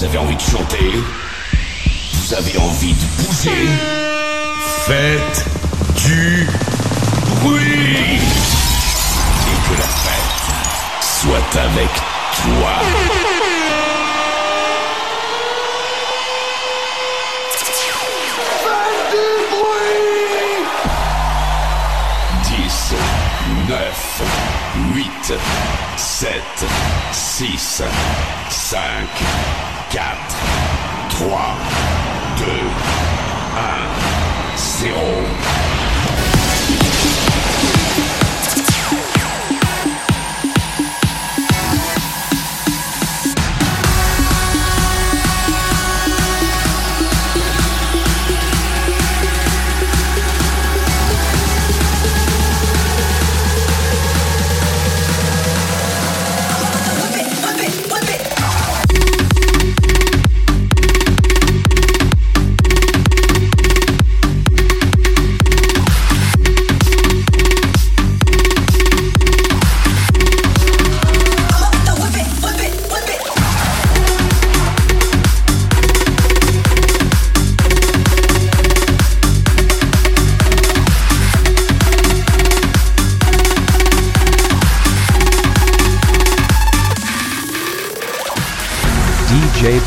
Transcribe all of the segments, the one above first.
Vous avez envie de chanter Vous avez envie de bouger Faites du bruit Et que la fête soit avec toi. Dix, neuf, huit, sept, six, cinq, 4, 3, 2, 1, 0.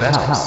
Best House.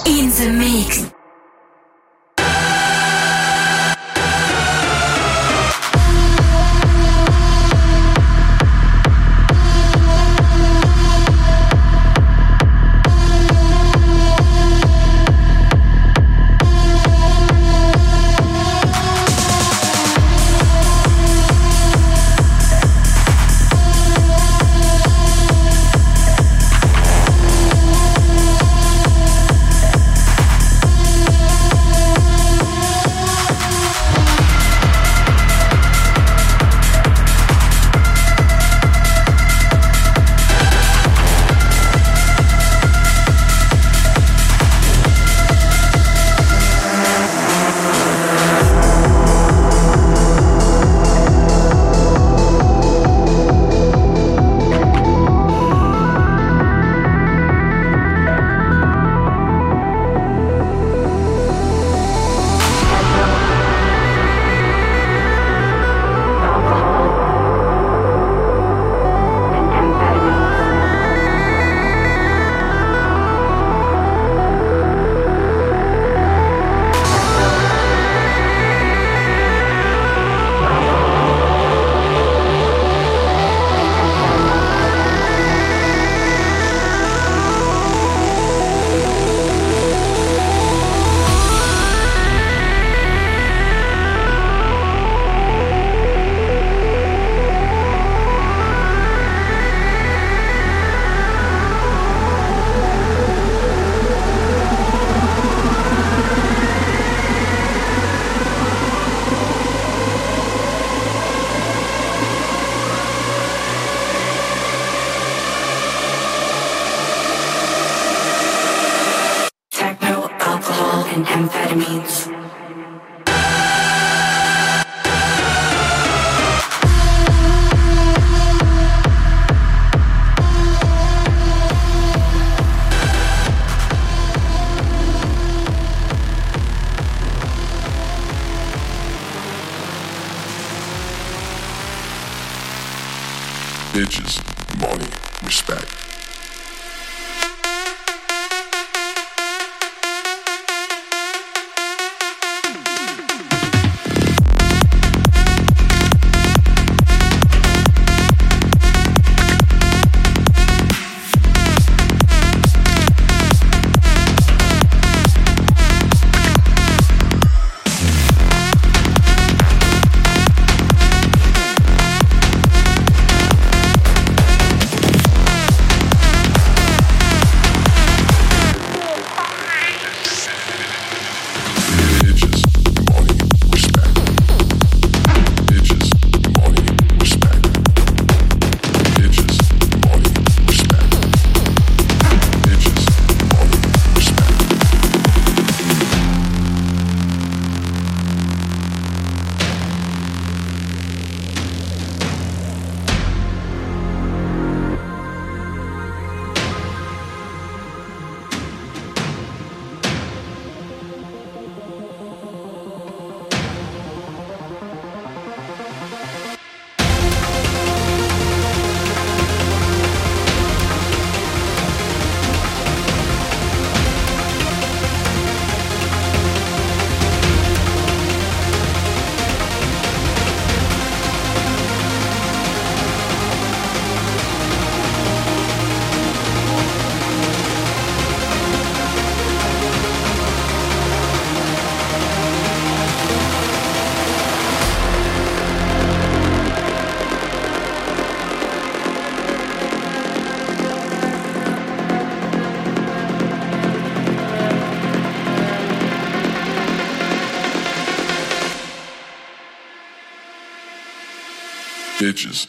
Bitches, money, bitches.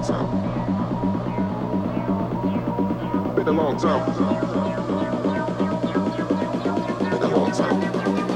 long time. Been a long time. Been a long time.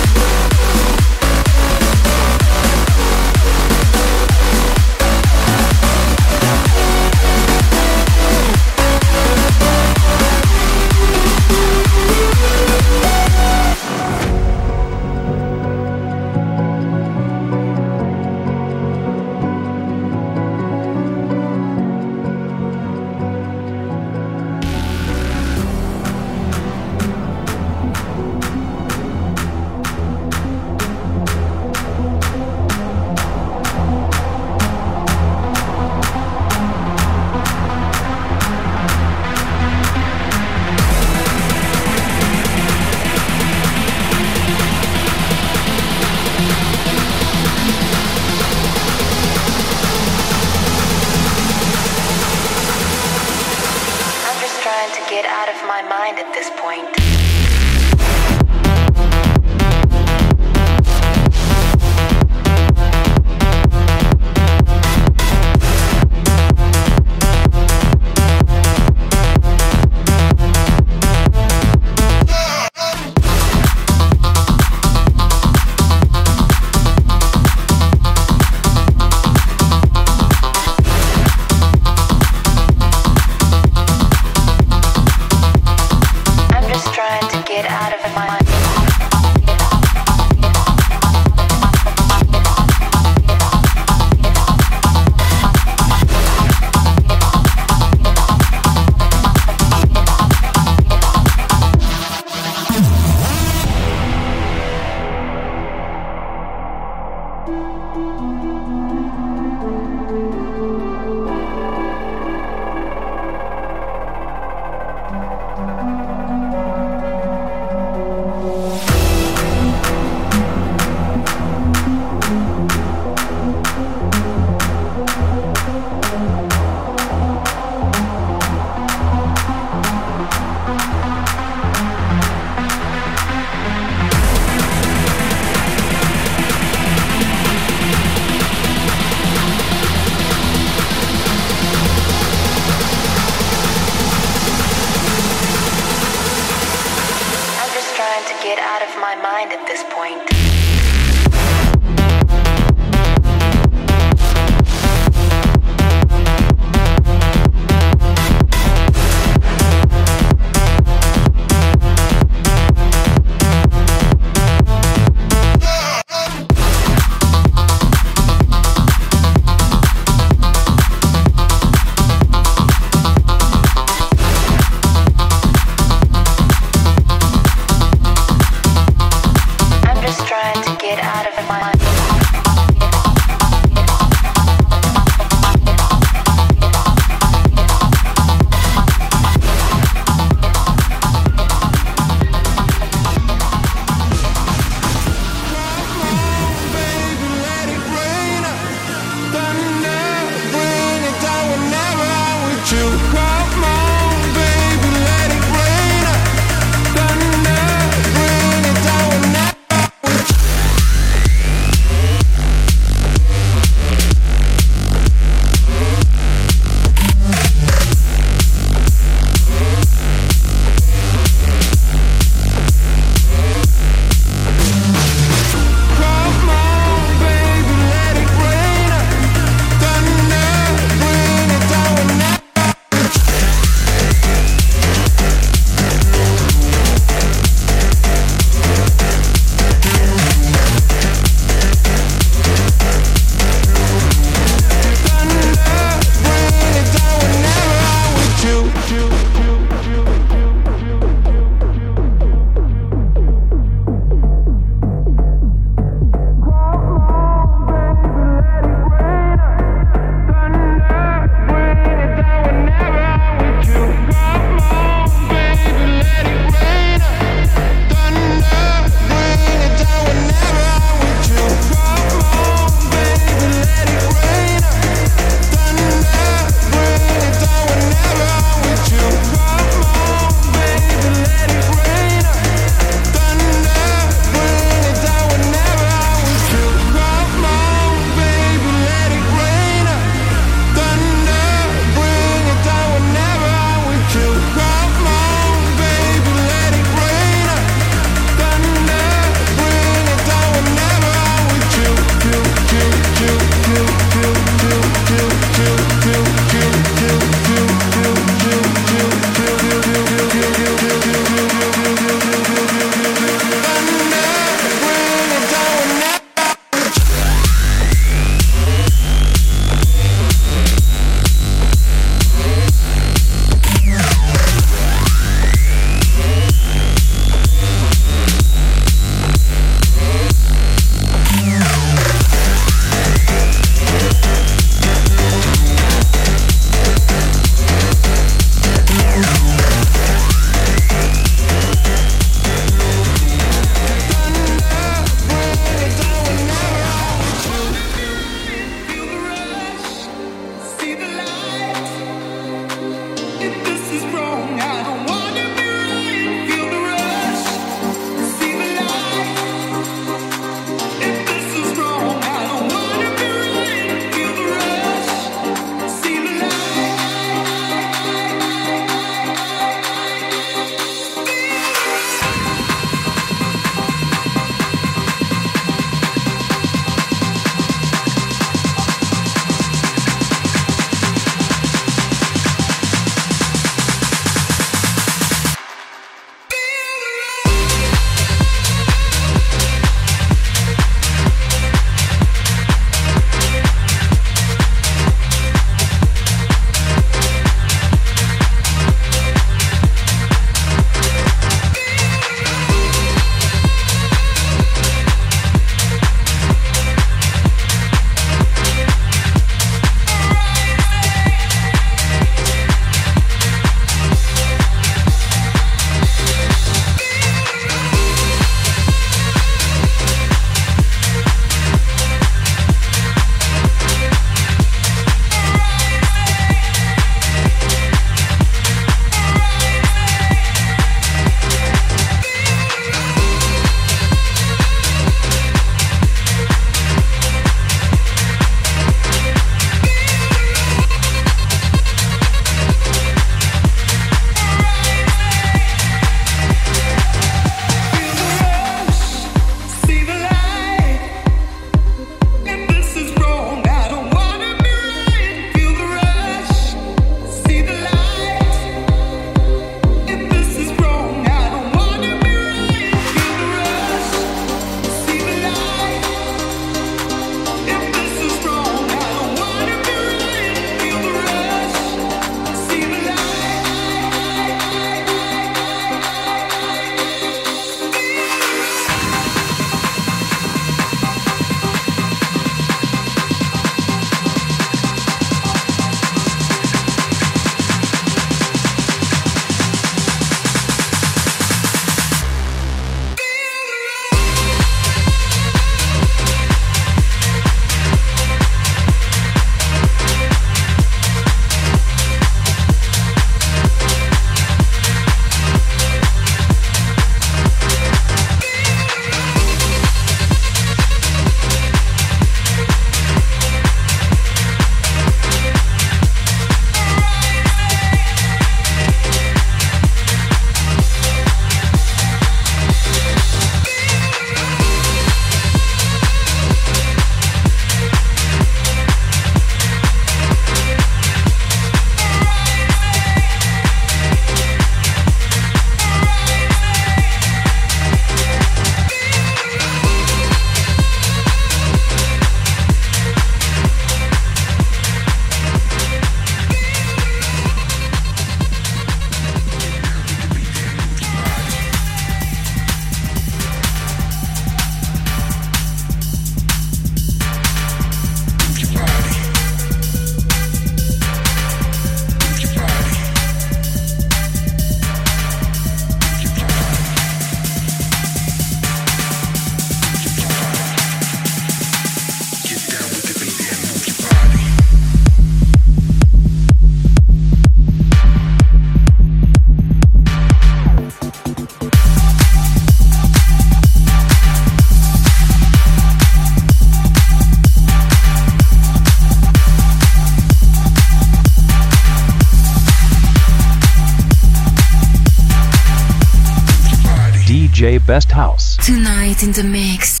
Tonight in the mix.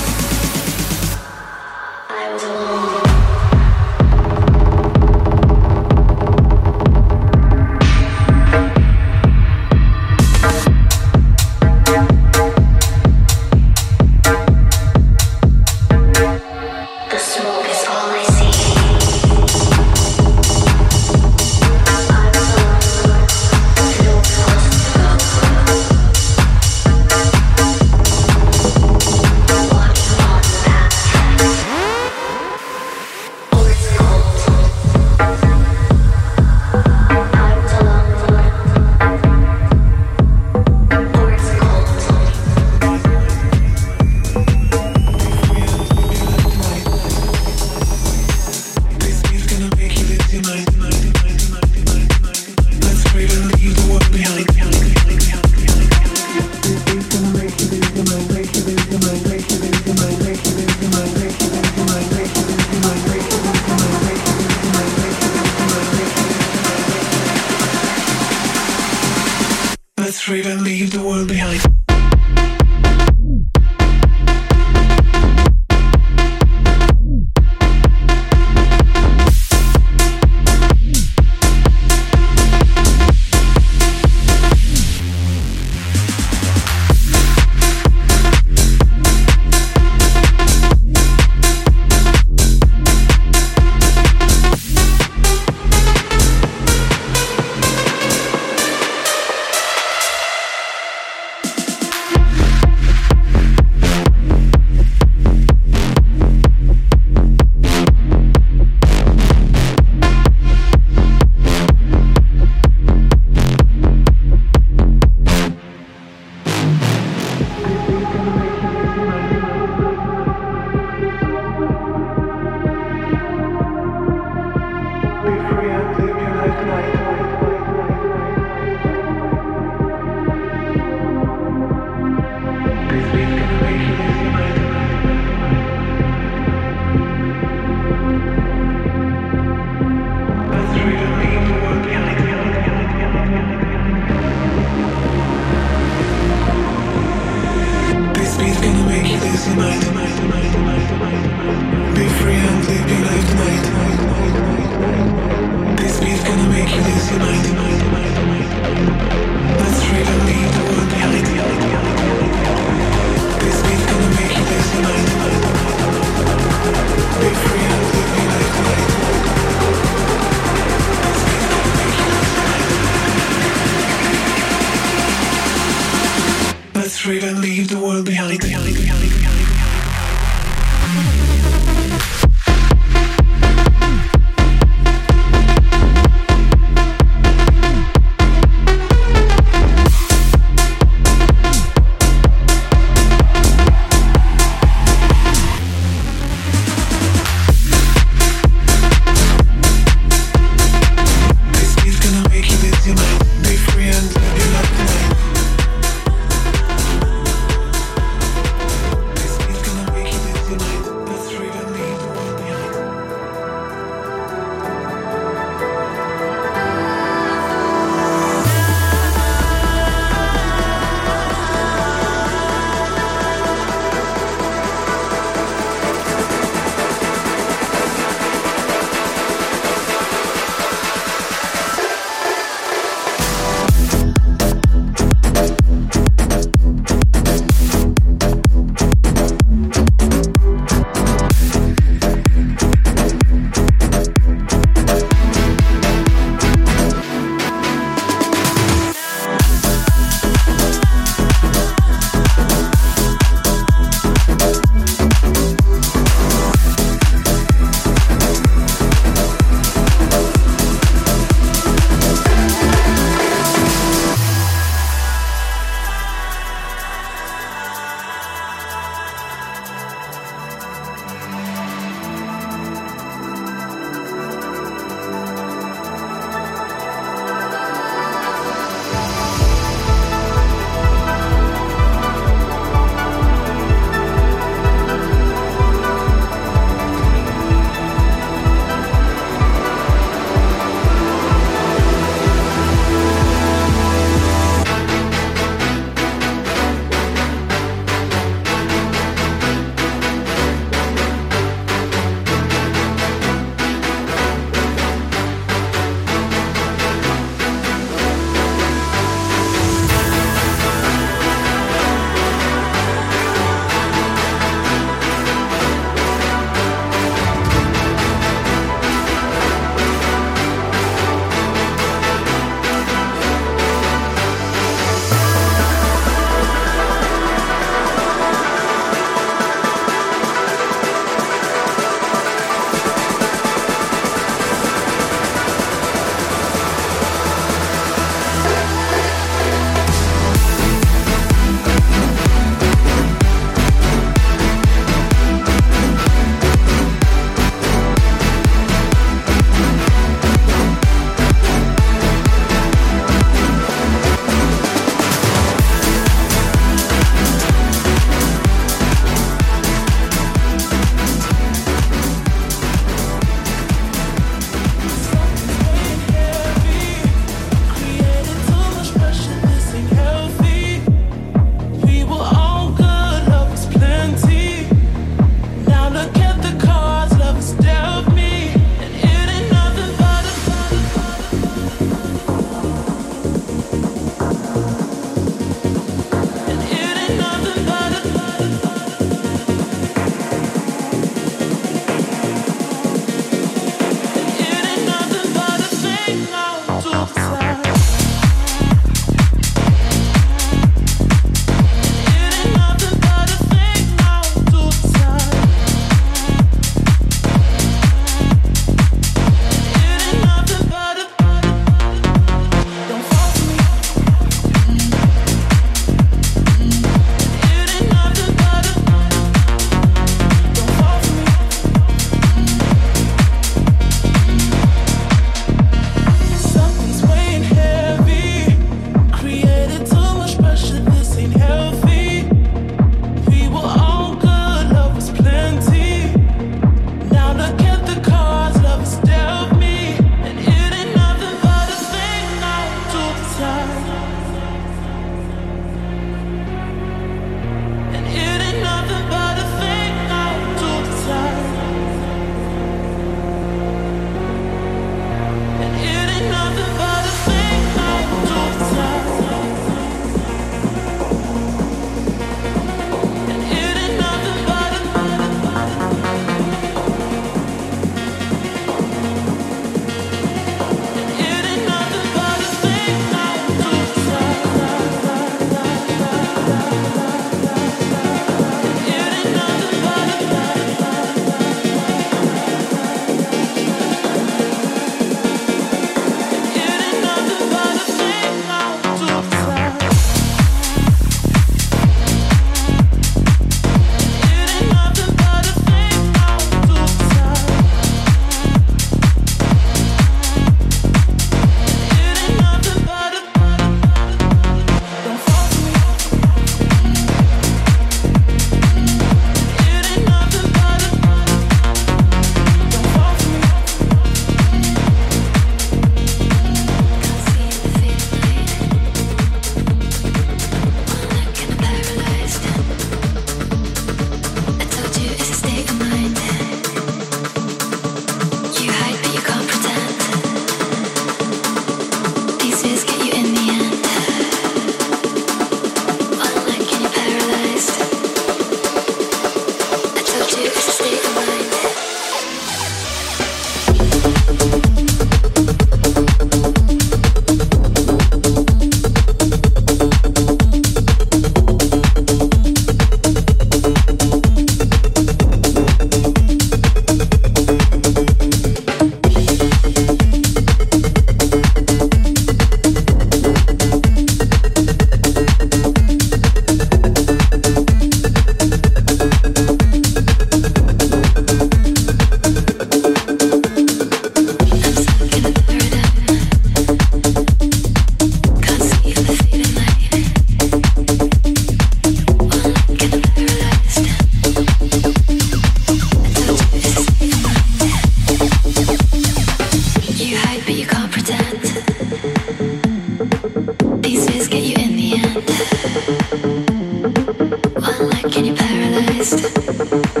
Música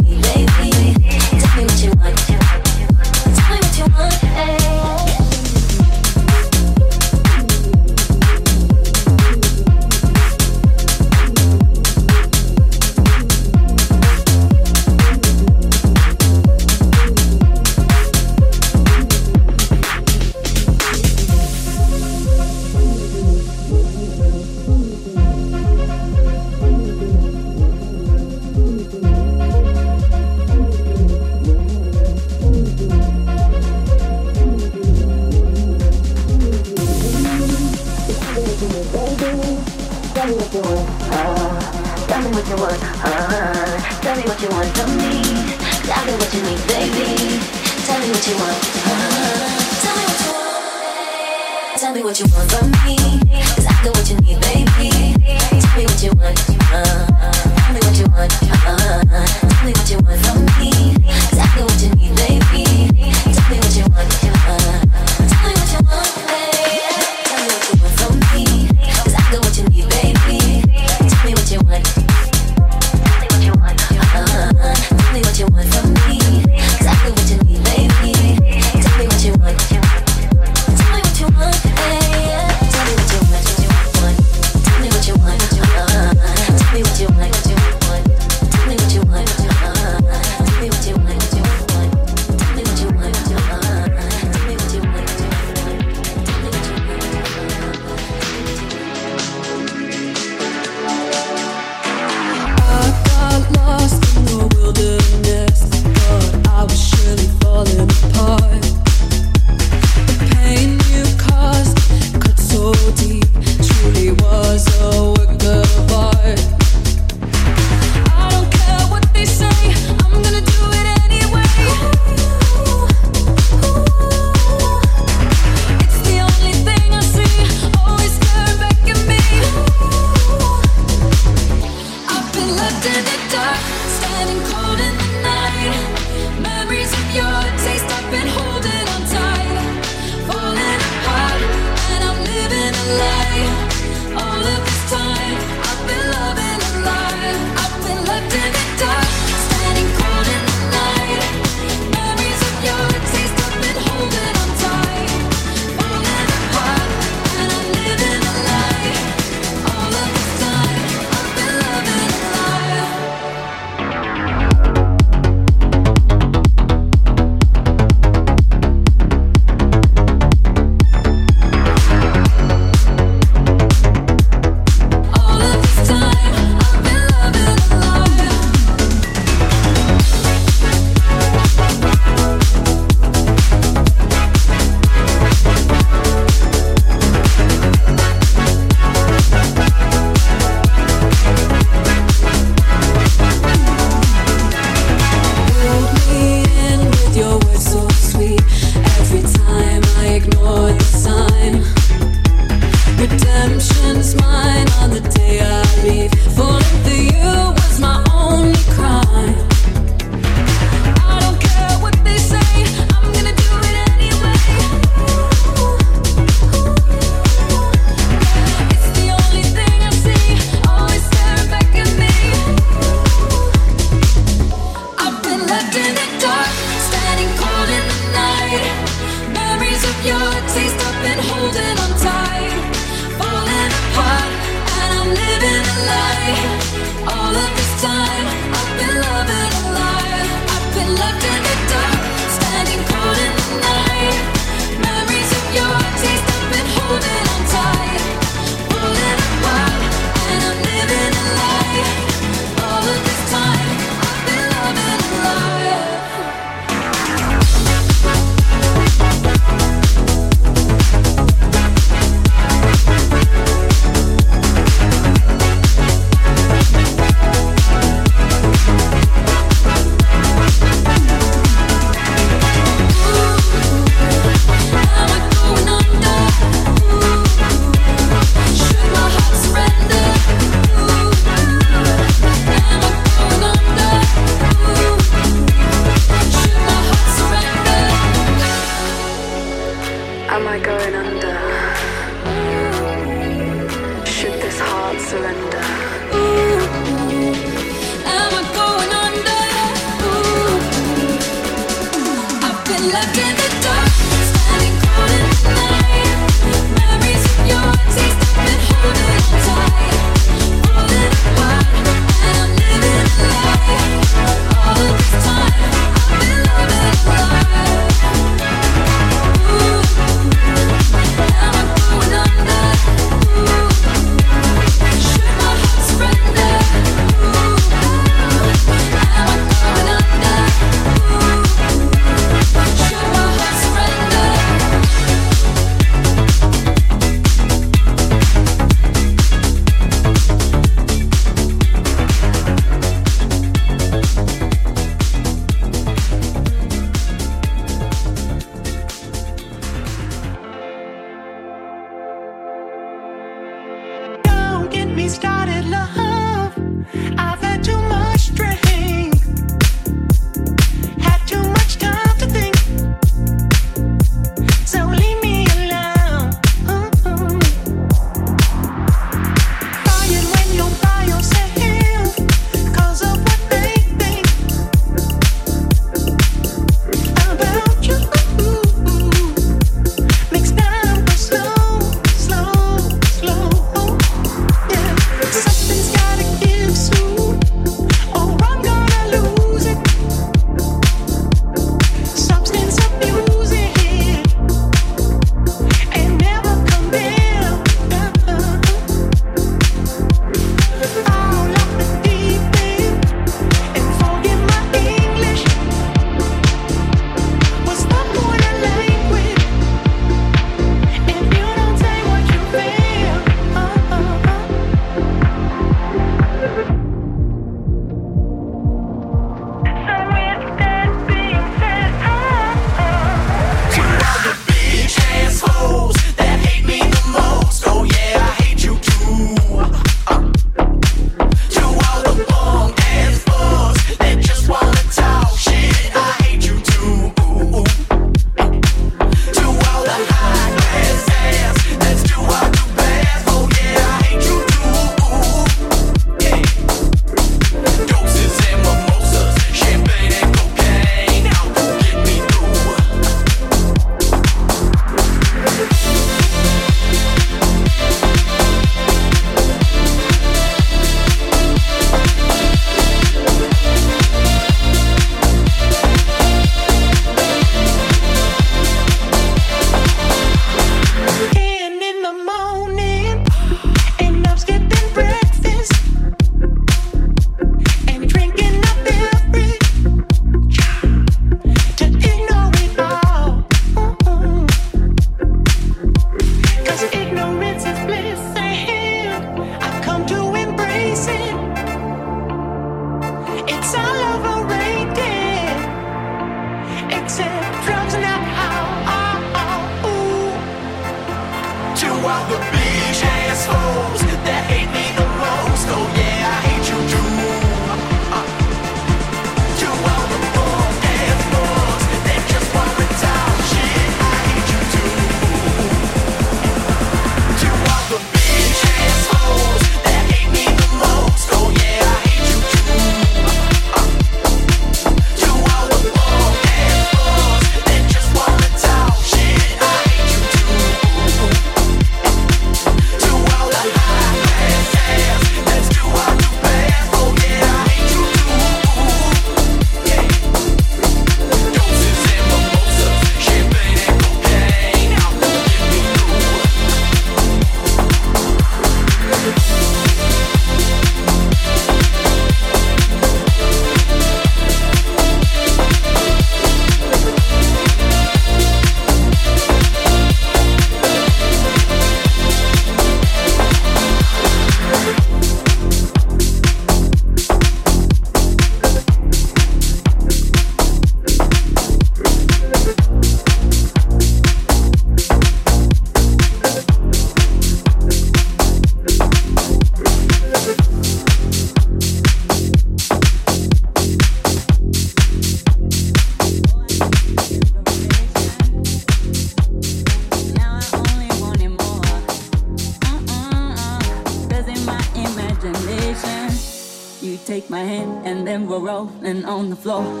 走。